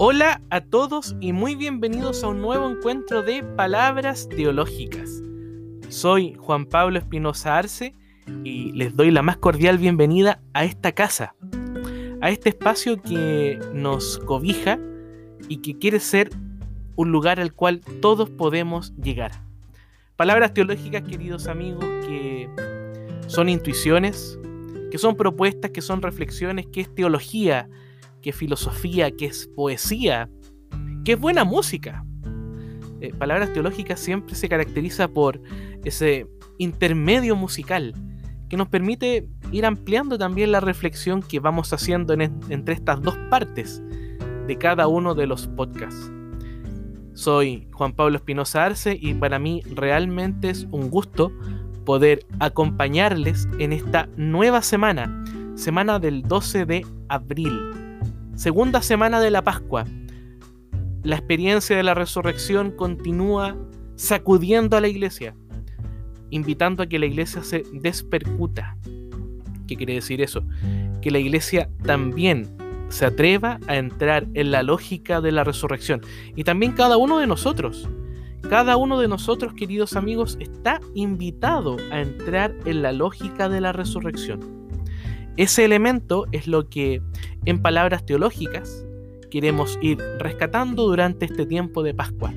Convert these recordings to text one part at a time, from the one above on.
Hola a todos y muy bienvenidos a un nuevo encuentro de Palabras Teológicas. Soy Juan Pablo Espinosa Arce y les doy la más cordial bienvenida a esta casa, a este espacio que nos cobija y que quiere ser un lugar al cual todos podemos llegar. Palabras teológicas, queridos amigos, que son intuiciones, que son propuestas, que son reflexiones, que es teología, es filosofía, que es poesía, que es buena música. Eh, palabras teológicas siempre se caracteriza por ese intermedio musical que nos permite ir ampliando también la reflexión que vamos haciendo entre estas dos partes de cada uno de los podcasts. Soy Juan Pablo Espinosa Arce y para mí realmente es un gusto poder acompañarles en esta nueva semana, semana del 12 de abril, segunda semana de la Pascua. La experiencia de la resurrección continúa sacudiendo a la iglesia, invitando a que la iglesia se despercuta. ¿Qué quiere decir eso? Que la iglesia también se atreva a entrar en la lógica de la resurrección. Y también cada uno de nosotros. Cada uno de nosotros, queridos amigos, está invitado a entrar en la lógica de la resurrección. Ese elemento es lo que, en palabras teológicas, queremos ir rescatando durante este tiempo de Pascua.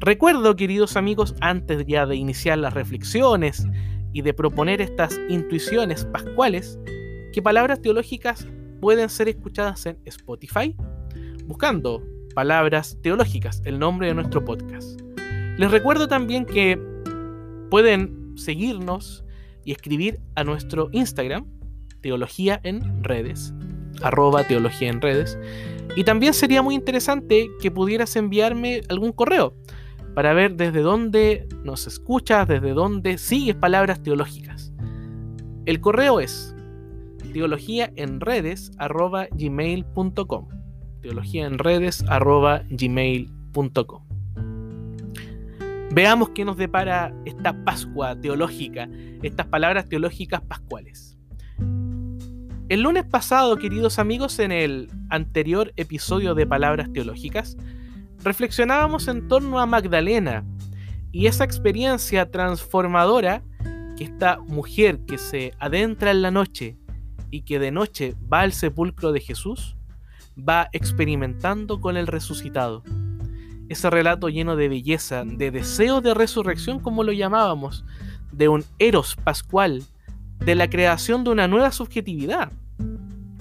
Recuerdo, queridos amigos, antes ya de iniciar las reflexiones y de proponer estas intuiciones pascuales, que palabras teológicas pueden ser escuchadas en Spotify, buscando palabras teológicas, el nombre de nuestro podcast. Les recuerdo también que pueden seguirnos y escribir a nuestro Instagram, Teología en Redes, arroba Teología en Redes. Y también sería muy interesante que pudieras enviarme algún correo para ver desde dónde nos escuchas, desde dónde sigues palabras teológicas. El correo es teología en redes arroba gmail.com. Teología en redes arroba. Veamos qué nos depara esta Pascua teológica, estas palabras teológicas pascuales. El lunes pasado, queridos amigos, en el anterior episodio de Palabras Teológicas, reflexionábamos en torno a Magdalena y esa experiencia transformadora que esta mujer que se adentra en la noche y que de noche va al sepulcro de Jesús, va experimentando con el resucitado. Ese relato lleno de belleza, de deseo de resurrección, como lo llamábamos, de un eros pascual, de la creación de una nueva subjetividad.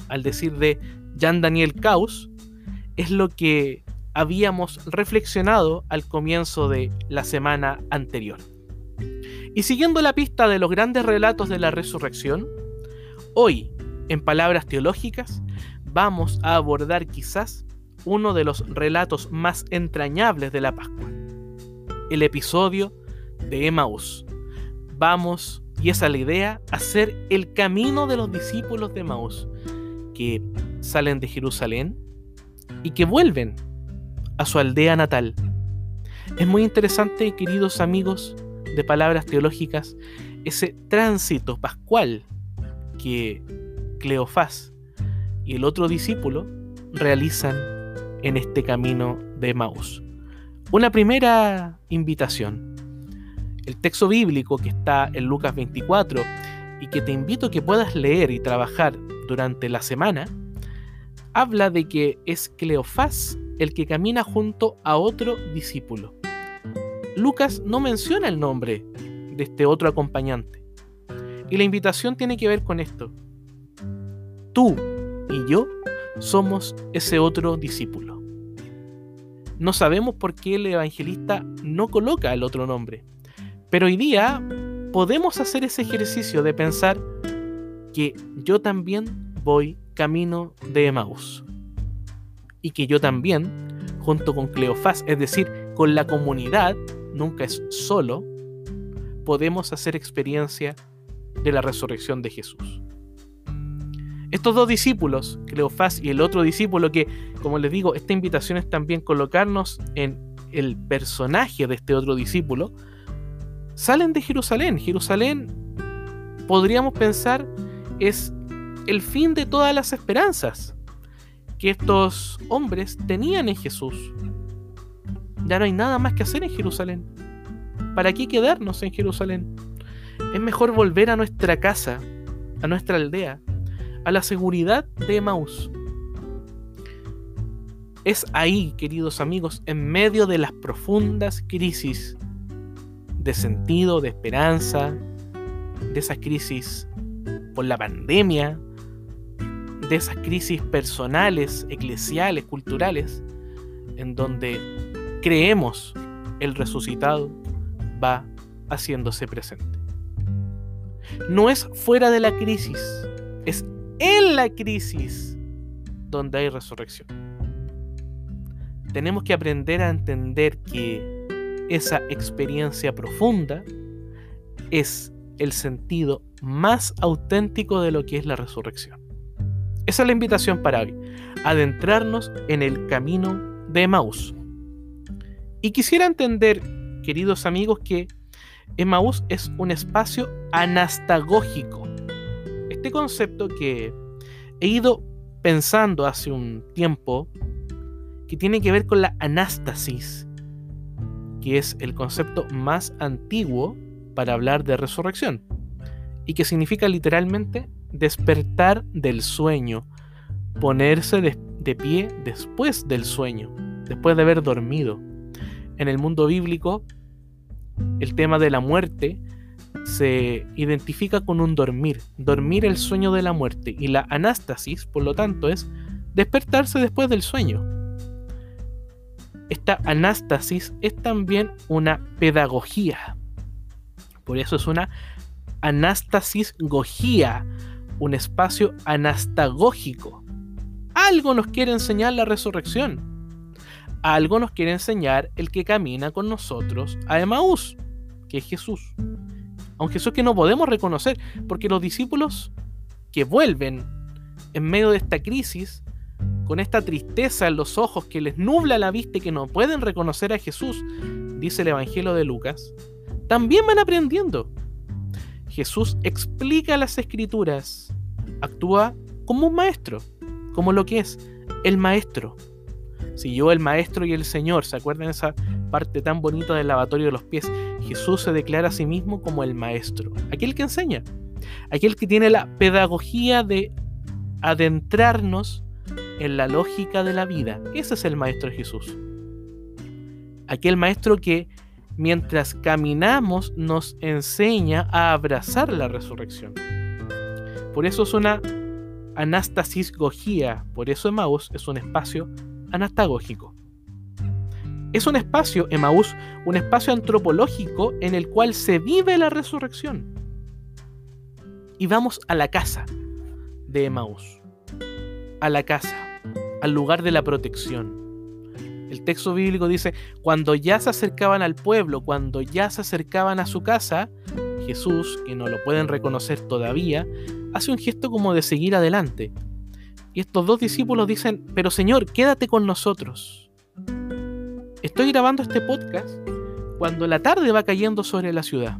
Al decir de Jean Daniel Caus, es lo que habíamos reflexionado al comienzo de la semana anterior. Y siguiendo la pista de los grandes relatos de la resurrección, hoy en palabras teológicas, vamos a abordar quizás uno de los relatos más entrañables de la Pascua, el episodio de Emaús. Vamos, y esa es la idea, hacer el camino de los discípulos de Emaús, salen de Jerusalén y que vuelven a su aldea natal. Es muy interesante, queridos amigos de palabras teológicas, ese tránsito pascual que Cleofás y el otro discípulo realizan en este camino de Maús. Una primera invitación. El texto bíblico que está en Lucas 24 y que te invito a que puedas leer y trabajar durante la semana, habla de que es Cleofás el que camina junto a otro discípulo. Lucas no menciona el nombre de este otro acompañante. Y la invitación tiene que ver con esto tú y yo somos ese otro discípulo. No sabemos por qué el evangelista no coloca el otro nombre, pero hoy día podemos hacer ese ejercicio de pensar que yo también voy camino de Emaús y que yo también, junto con Cleofás, es decir, con la comunidad, nunca es solo, podemos hacer experiencia de la resurrección de Jesús. Estos dos discípulos, Cleofás y el otro discípulo, que, como les digo, esta invitación es también colocarnos en el personaje de este otro discípulo, salen de Jerusalén. Jerusalén, podríamos pensar, es el fin de todas las esperanzas. que estos hombres tenían en Jesús. Ya no hay nada más que hacer en Jerusalén. ¿Para qué quedarnos en Jerusalén? Es mejor volver a nuestra casa, a nuestra aldea, a la seguridad de Emaús. Es ahí, queridos amigos, en medio de las profundas crisis de sentido, de esperanza, de esas crisis por la pandemia, de esas crisis personales, eclesiales, culturales, en donde creemos el resucitado va haciéndose presente. No es fuera de la crisis, es en la crisis donde hay resurrección. Tenemos que aprender a entender que esa experiencia profunda es el sentido más auténtico de lo que es la resurrección. Esa es la invitación para hoy, adentrarnos en el camino de Emaús. Y quisiera entender, queridos amigos, que Emaús es un espacio anastagógico. Este concepto que he ido pensando hace un tiempo, que tiene que ver con la anástasis, que es el concepto más antiguo para hablar de resurrección, y que significa literalmente despertar del sueño, ponerse de, pie después del sueño, después de haber dormido. En el mundo bíblico, el tema de la muerte se identifica con un dormir, dormir el sueño de la muerte, y la anástasis, por lo tanto, es despertarse después del sueño. Esta anástasis es también una pedagogía. Por eso es una anástasis gogía, un espacio anastagógico. Algo nos quiere enseñar la resurrección. Algo nos quiere enseñar el que camina con nosotros a Emaús, que es Jesús. A un Jesús que no podemos reconocer, porque los discípulos que vuelven en medio de esta crisis, con esta tristeza en los ojos que les nubla la vista y que no pueden reconocer a Jesús, dice el Evangelio de Lucas, también van aprendiendo Jesús explica las escrituras, actúa como un maestro, como lo que es el maestro. Si yo, el maestro y el Señor, ¿se acuerdan esa parte tan bonita del lavatorio de los pies? Jesús se declara a sí mismo como el maestro, aquel que enseña, aquel que tiene la pedagogía de adentrarnos en la lógica de la vida. Ese es el maestro Jesús. Aquel maestro que mientras caminamos nos enseña a abrazar la resurrección. Por eso es una anastasisgogía, por eso Emmaus es un espacio anastagógico. Es un espacio, Emmaus, un espacio antropológico en el cual se vive la resurrección. Y vamos a la casa de Emmaus, a la casa, al lugar de la protección el texto bíblico dice, cuando ya se acercaban al pueblo, cuando ya se acercaban a su casa, Jesús, que no lo pueden reconocer todavía, hace un gesto como de seguir adelante. Y estos dos discípulos dicen, pero Señor, quédate con nosotros. Estoy grabando este podcast cuando la tarde va cayendo sobre la ciudad.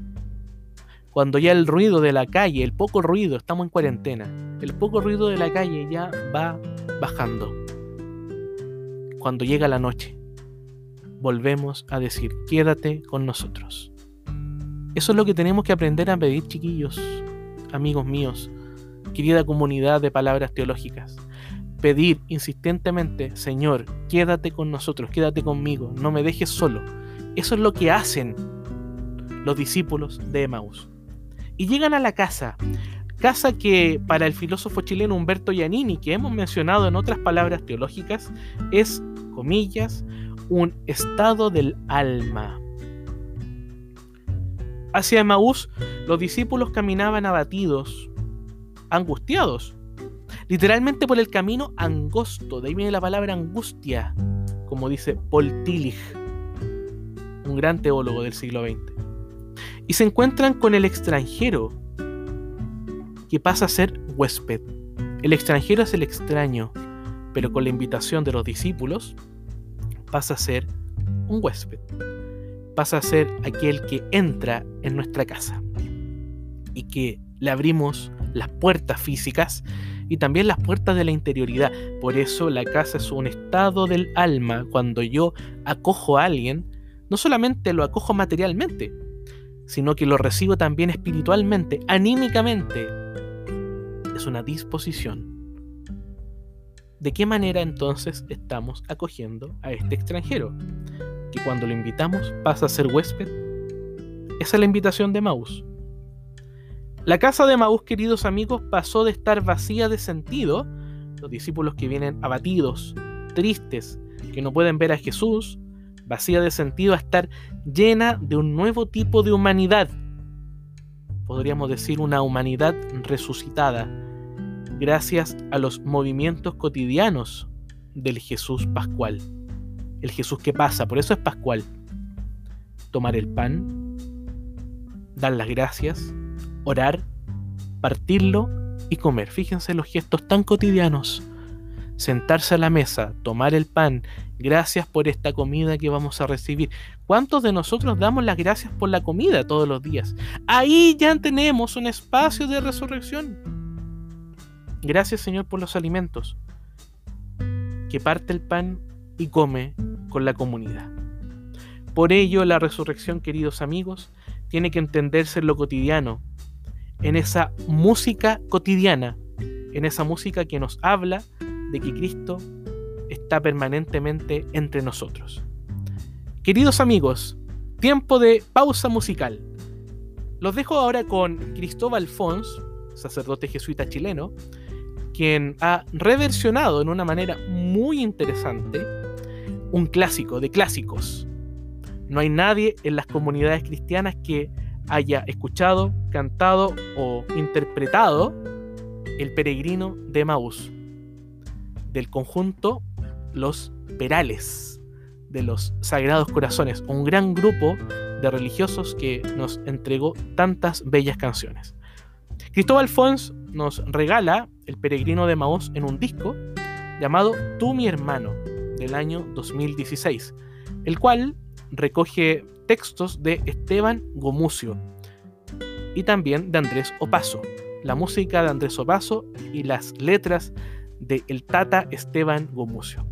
Cuando ya el ruido de la calle, el poco ruido, estamos en cuarentena, el poco ruido de la calle ya va bajando cuando llega la noche, volvemos a decir, quédate con nosotros. Eso es lo que tenemos que aprender a pedir, chiquillos, amigos míos, querida comunidad de palabras teológicas. Pedir insistentemente, Señor, quédate con nosotros, quédate conmigo, no me dejes solo. Eso es lo que hacen los discípulos de Emmaus. Y llegan a la casa, casa que para el filósofo chileno Humberto Giannini, que hemos mencionado en otras palabras teológicas, es comillas, un estado del alma. Hacia Maús, los discípulos caminaban abatidos, angustiados, literalmente por el camino angosto, de ahí viene la palabra angustia, como dice Paul Tillich, un gran teólogo del siglo XX. Y se encuentran con el extranjero, que pasa a ser huésped. El extranjero es el extraño, pero con la invitación de los discípulos, pasa a ser un huésped, pasa a ser aquel que entra en nuestra casa y que le abrimos las puertas físicas y también las puertas de la interioridad. Por eso la casa es un estado del alma. Cuando yo acojo a alguien, no solamente lo acojo materialmente, sino que lo recibo también espiritualmente, anímicamente. Es una disposición. ¿De qué manera entonces estamos acogiendo a este extranjero? Que cuando lo invitamos pasa a ser huésped. Esa es la invitación de Maús. La casa de Maús, queridos amigos, pasó de estar vacía de sentido, los discípulos que vienen abatidos, tristes, que no pueden ver a Jesús, vacía de sentido a estar llena de un nuevo tipo de humanidad. Podríamos decir una humanidad resucitada, gracias a los movimientos cotidianos del Jesús Pascual. El Jesús que pasa, por eso es Pascual. Tomar el pan, dar las gracias, orar, partirlo y comer. Fíjense los gestos tan cotidianos. Sentarse a la mesa, tomar el pan, gracias por esta comida que vamos a recibir. ¿Cuántos de nosotros damos las gracias por la comida todos los días? Ahí ya tenemos un espacio de resurrección. Gracias Señor por los alimentos. Que parte el pan y come con la comunidad. Por ello la resurrección, queridos amigos, tiene que entenderse en lo cotidiano, en esa música cotidiana, en esa música que nos habla de que Cristo está permanentemente entre nosotros. Queridos amigos, tiempo de pausa musical. Los dejo ahora con Cristóbal Fons, sacerdote jesuita chileno, quien ha reversionado en una manera muy interesante un clásico de clásicos. No hay nadie en las comunidades cristianas que haya escuchado, cantado o interpretado El peregrino de Maús, del conjunto Los Perales, de los Sagrados Corazones, un gran grupo de religiosos que nos entregó tantas bellas canciones. Cristóbal Fons nos regala El peregrino de Maús en un disco llamado Tú mi hermano, del año 2016, el cual recoge textos de Esteban Gomucio y también de Andrés Opaso. La música de Andrés Opaso y las letras de el Tata Esteban Gomucio.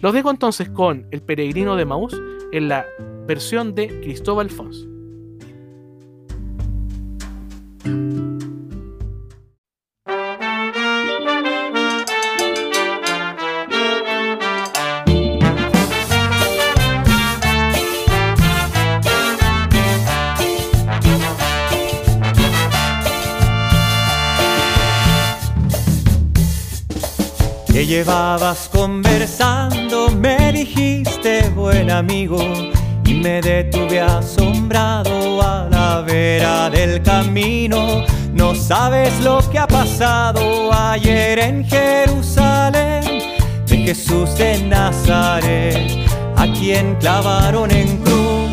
Los dejo entonces con El Peregrino de Maús en la versión de Cristóbal Fons. Llevabas conversando, me dijiste buen amigo y me detuve asombrado a la vera del camino. No sabes lo que ha pasado ayer en Jerusalén de Jesús de Nazaret, a quien clavaron en cruz.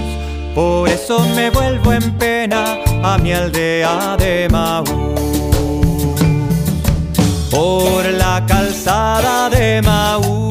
Por eso me vuelvo en pena a mi aldea de Maús por la calzada de Maús.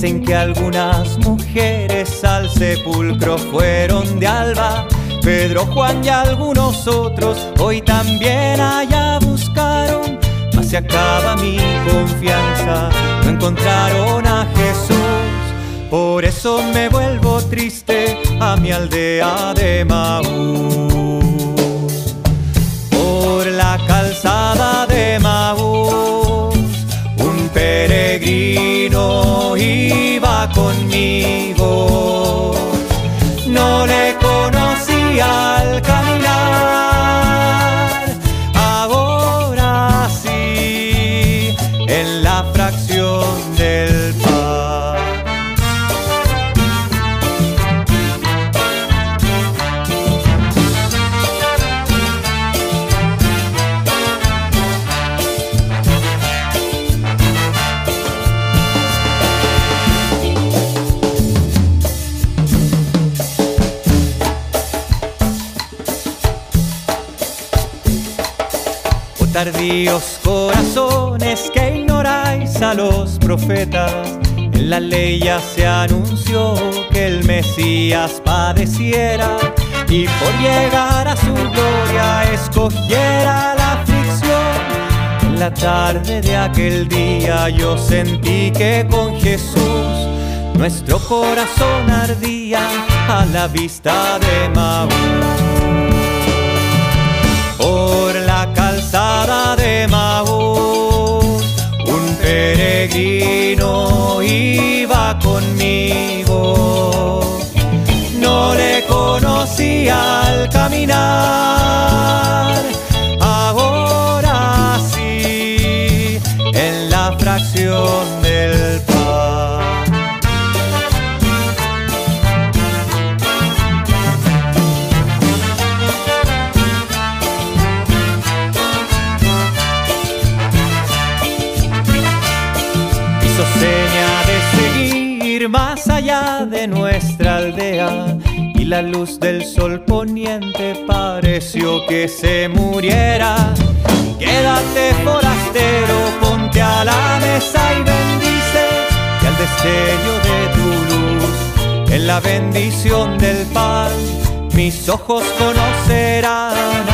Dicen que algunas mujeres al sepulcro fueron de alba. Pedro, Juan y algunos otros hoy también allá buscaron. Mas se acaba mi confianza, no encontraron a Jesús. Por eso me vuelvo triste a mi aldea de Maús. Tardíos corazones que ignoráis a los profetas, en la ley ya se anunció que el Mesías padeciera y por llegar a su gloria escogiera la aflicción. En la tarde de aquel día yo sentí que con Jesús nuestro corazón ardía a la vista de Maús. Calzada de Maús, un peregrino iba conmigo. No le conocía al caminar, luz del sol poniente pareció que se muriera. Quédate forastero, ponte a la mesa y bendice que al destello de tu luz, en la bendición del pan, mis ojos conocerán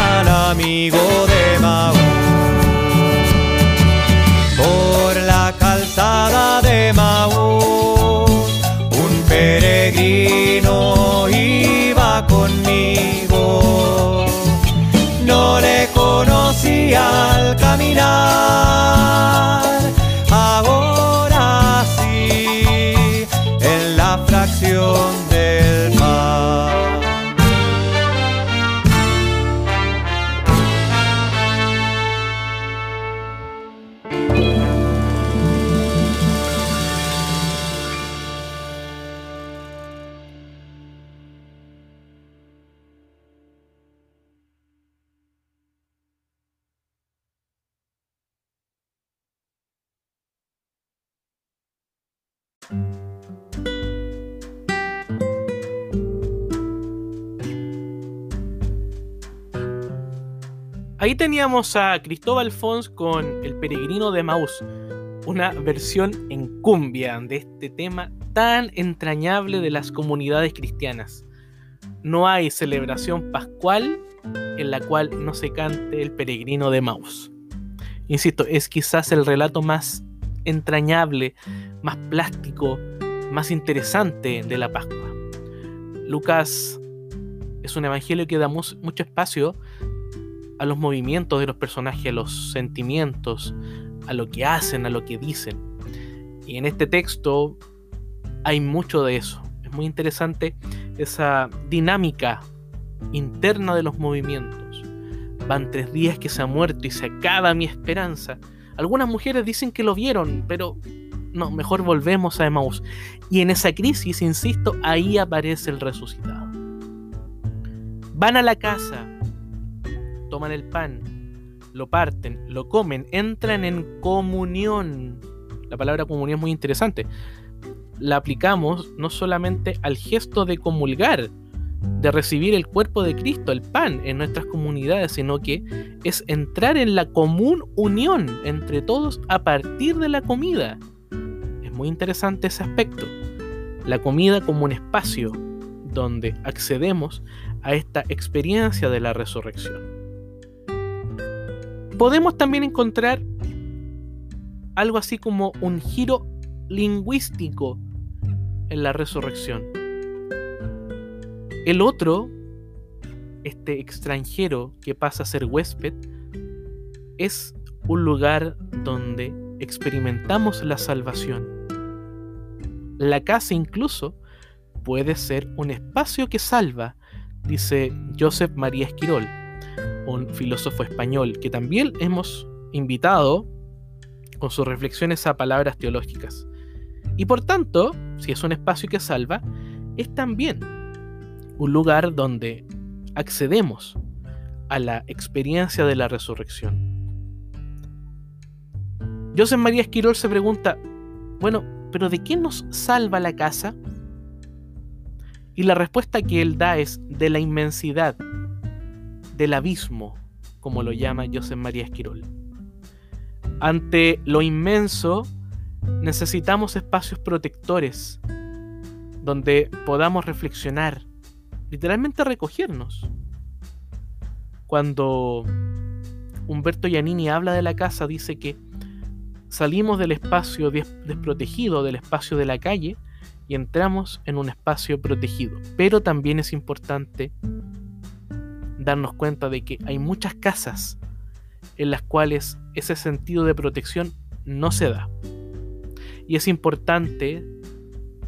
Ahí teníamos a Cristóbal Fons con El Peregrino de Maús, una versión en cumbia de este tema tan entrañable de las comunidades cristianas. No hay celebración pascual en la cual no se cante El Peregrino de Maús. Insisto, es quizás el relato más entrañable, más plástico, más interesante de la Pascua. Lucas es un evangelio que da mucho espacio a los movimientos de los personajes, a los sentimientos, a lo que hacen, a lo que dicen. Y en este texto hay mucho de eso. Es muy interesante esa dinámica interna de los movimientos. Van tres días que se ha muerto y se acaba mi esperanza. Algunas mujeres dicen que lo vieron, pero no, mejor volvemos a Emmaus. Y en esa crisis, insisto, ahí aparece el resucitado. Van a la casa, toman el pan, lo parten, lo comen, entran en comunión. La palabra comunión es muy interesante. La aplicamos no solamente al gesto de comulgar, de recibir el cuerpo de Cristo, el pan, en nuestras comunidades, sino que es entrar en la común unión entre todos a partir de la comida. Es muy interesante ese aspecto. La comida como un espacio donde accedemos a esta experiencia de la resurrección podemos también encontrar algo así como un giro lingüístico en la resurrección. El otro, este extranjero que pasa a ser huésped, es un lugar donde experimentamos la salvación. La casa incluso puede ser un espacio que salva, dice Joseph María Esquirol un filósofo español que también hemos invitado con sus reflexiones a palabras teológicas. Y por tanto, si es un espacio que salva, es también un lugar donde accedemos a la experiencia de la resurrección. José María Esquirol se pregunta, bueno, pero ¿de qué nos salva la casa? Y la respuesta que él da es de la inmensidad del abismo, como lo llama José María Esquirol. Ante lo inmenso, necesitamos espacios protectores donde podamos reflexionar, literalmente recogernos. Cuando Humberto Giannini habla de la casa, dice que salimos del espacio desprotegido, del espacio de la calle, y entramos en un espacio protegido. Pero también es importante darnos cuenta de que hay muchas casas en las cuales ese sentido de protección no se da. Y es importante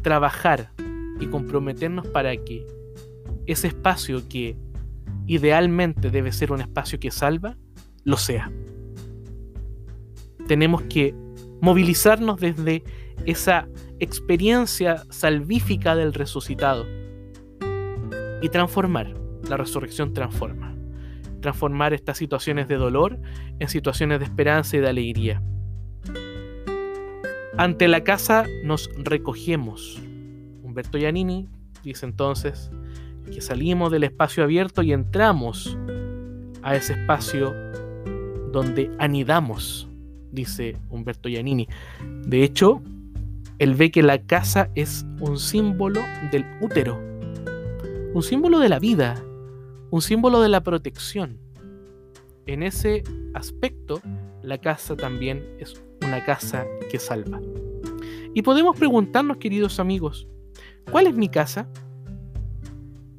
trabajar y comprometernos para que ese espacio que idealmente debe ser un espacio que salva, lo sea. Tenemos que movilizarnos desde esa experiencia salvífica del resucitado y transformar. La resurrección transforma. Transformar estas situaciones de dolor en situaciones de esperanza y de alegría. Ante la casa nos recogemos. Humberto Giannini dice entonces que salimos del espacio abierto y entramos a ese espacio donde anidamos, dice Humberto Giannini. De hecho, él ve que la casa es un símbolo del útero, un símbolo de la vida, un símbolo de la protección. En ese aspecto, la casa también es una casa que salva. Y podemos preguntarnos, queridos amigos, ¿cuál es mi casa?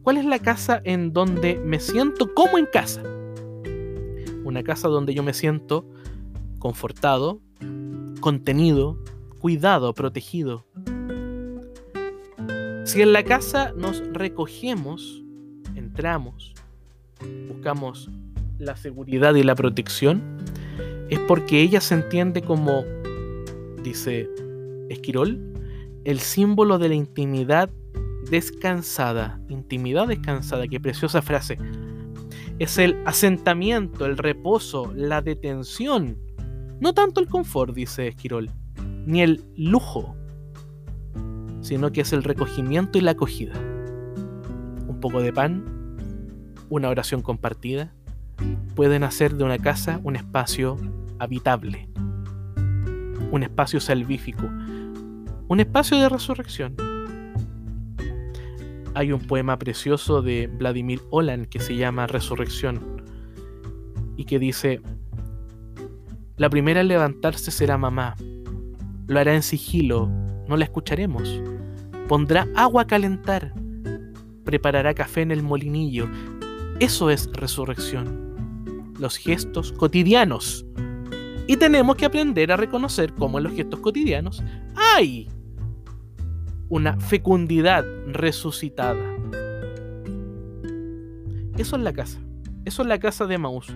¿Cuál es la casa en donde me siento como en casa? Una casa donde yo me siento confortado, contenido, cuidado, protegido. Si en la casa nos recogemos, entramos, buscamos la seguridad y la protección, es porque ella se entiende como, dice Esquirol, el símbolo de la intimidad descansada. Intimidad descansada, qué preciosa frase. Es el asentamiento, el reposo, la detención. No tanto el confort, dice Esquirol ni el lujo, sino que es el recogimiento y la acogida. Un poco de pan, una oración compartida, pueden hacer de una casa un espacio habitable, un espacio salvífico, un espacio de resurrección. Hay un poema precioso de Vladimir Olan que se llama Resurrección y que dice, la primera en levantarse será mamá, lo hará en sigilo, no la escucharemos. Pondrá agua a calentar, preparará café en el molinillo. Eso es resurrección. Los gestos cotidianos. Y tenemos que aprender a reconocer cómo en los gestos cotidianos hay una fecundidad resucitada. Eso es la casa. Eso es la casa de Maús.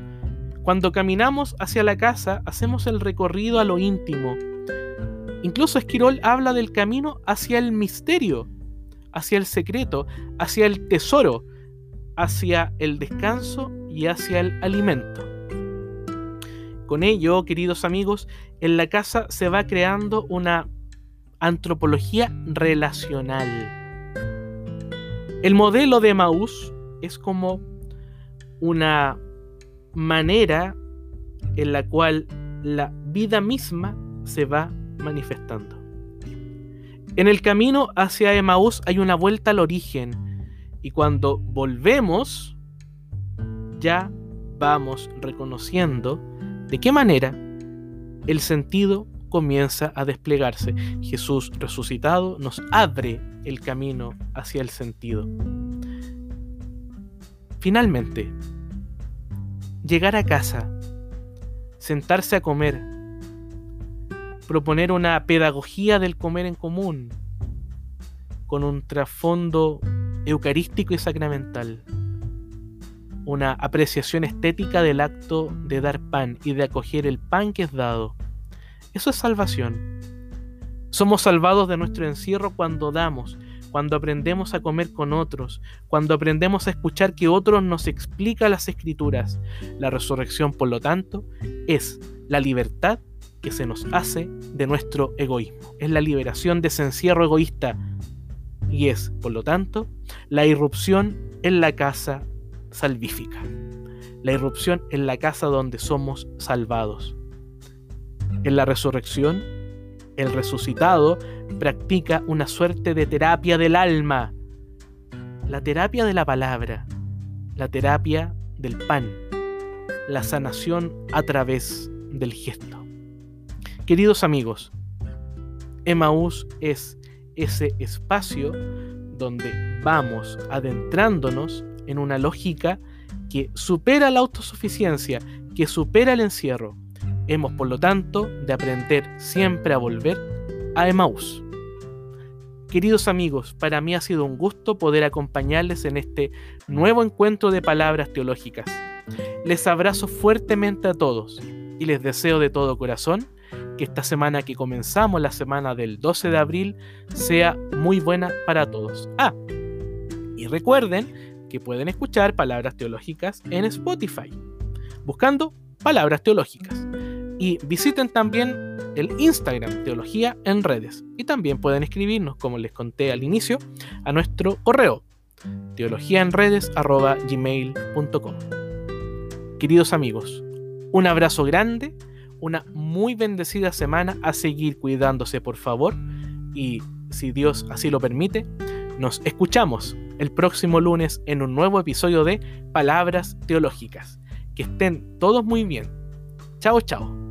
Cuando caminamos hacia la casa, hacemos el recorrido a lo íntimo, Incluso Esquirol habla del camino hacia el misterio, hacia el secreto, hacia el tesoro, hacia el descanso y hacia el alimento. Con ello, queridos amigos, en la casa se va creando una antropología relacional. El modelo de Maús es como una manera en la cual la vida misma se va manifestando. En el camino hacia Emaús hay una vuelta al origen y cuando volvemos ya vamos reconociendo de qué manera el sentido comienza a desplegarse. Jesús resucitado nos abre el camino hacia el sentido. Finalmente, llegar a casa, sentarse a comer, proponer una pedagogía del comer en común, con un trasfondo eucarístico y sacramental, una apreciación estética del acto de dar pan y de acoger el pan que es dado. Eso es salvación. Somos salvados de nuestro encierro cuando damos, cuando aprendemos a comer con otros, cuando aprendemos a escuchar que otros nos explica las escrituras. La resurrección, por lo tanto, es la libertad que se nos hace de nuestro egoísmo. Es la liberación de ese encierro egoísta y es, por lo tanto, la irrupción en la casa salvífica. La irrupción en la casa donde somos salvados. En la resurrección, el resucitado practica una suerte de terapia del alma, la terapia de la palabra, la terapia del pan, la sanación a través del gesto. Queridos amigos, Emaús es ese espacio donde vamos adentrándonos en una lógica que supera la autosuficiencia, que supera el encierro. Hemos, por lo tanto, de aprender siempre a volver a Emaús. Queridos amigos, para mí ha sido un gusto poder acompañarles en este nuevo encuentro de palabras teológicas. Les abrazo fuertemente a todos y les deseo de todo corazón que esta semana que comenzamos, la semana del 12 de abril, sea muy buena para todos. Ah, y recuerden que pueden escuchar palabras teológicas en Spotify, buscando palabras teológicas. Y visiten también el Instagram Teología en Redes. Y también pueden escribirnos, como les conté al inicio, a nuestro correo teologiaenredes.gmail.com. Queridos amigos, un abrazo grande una muy bendecida semana a seguir cuidándose, por favor. Y si Dios así lo permite, nos escuchamos el próximo lunes en un nuevo episodio de Palabras Teológicas. Que estén todos muy bien. Chao, chao.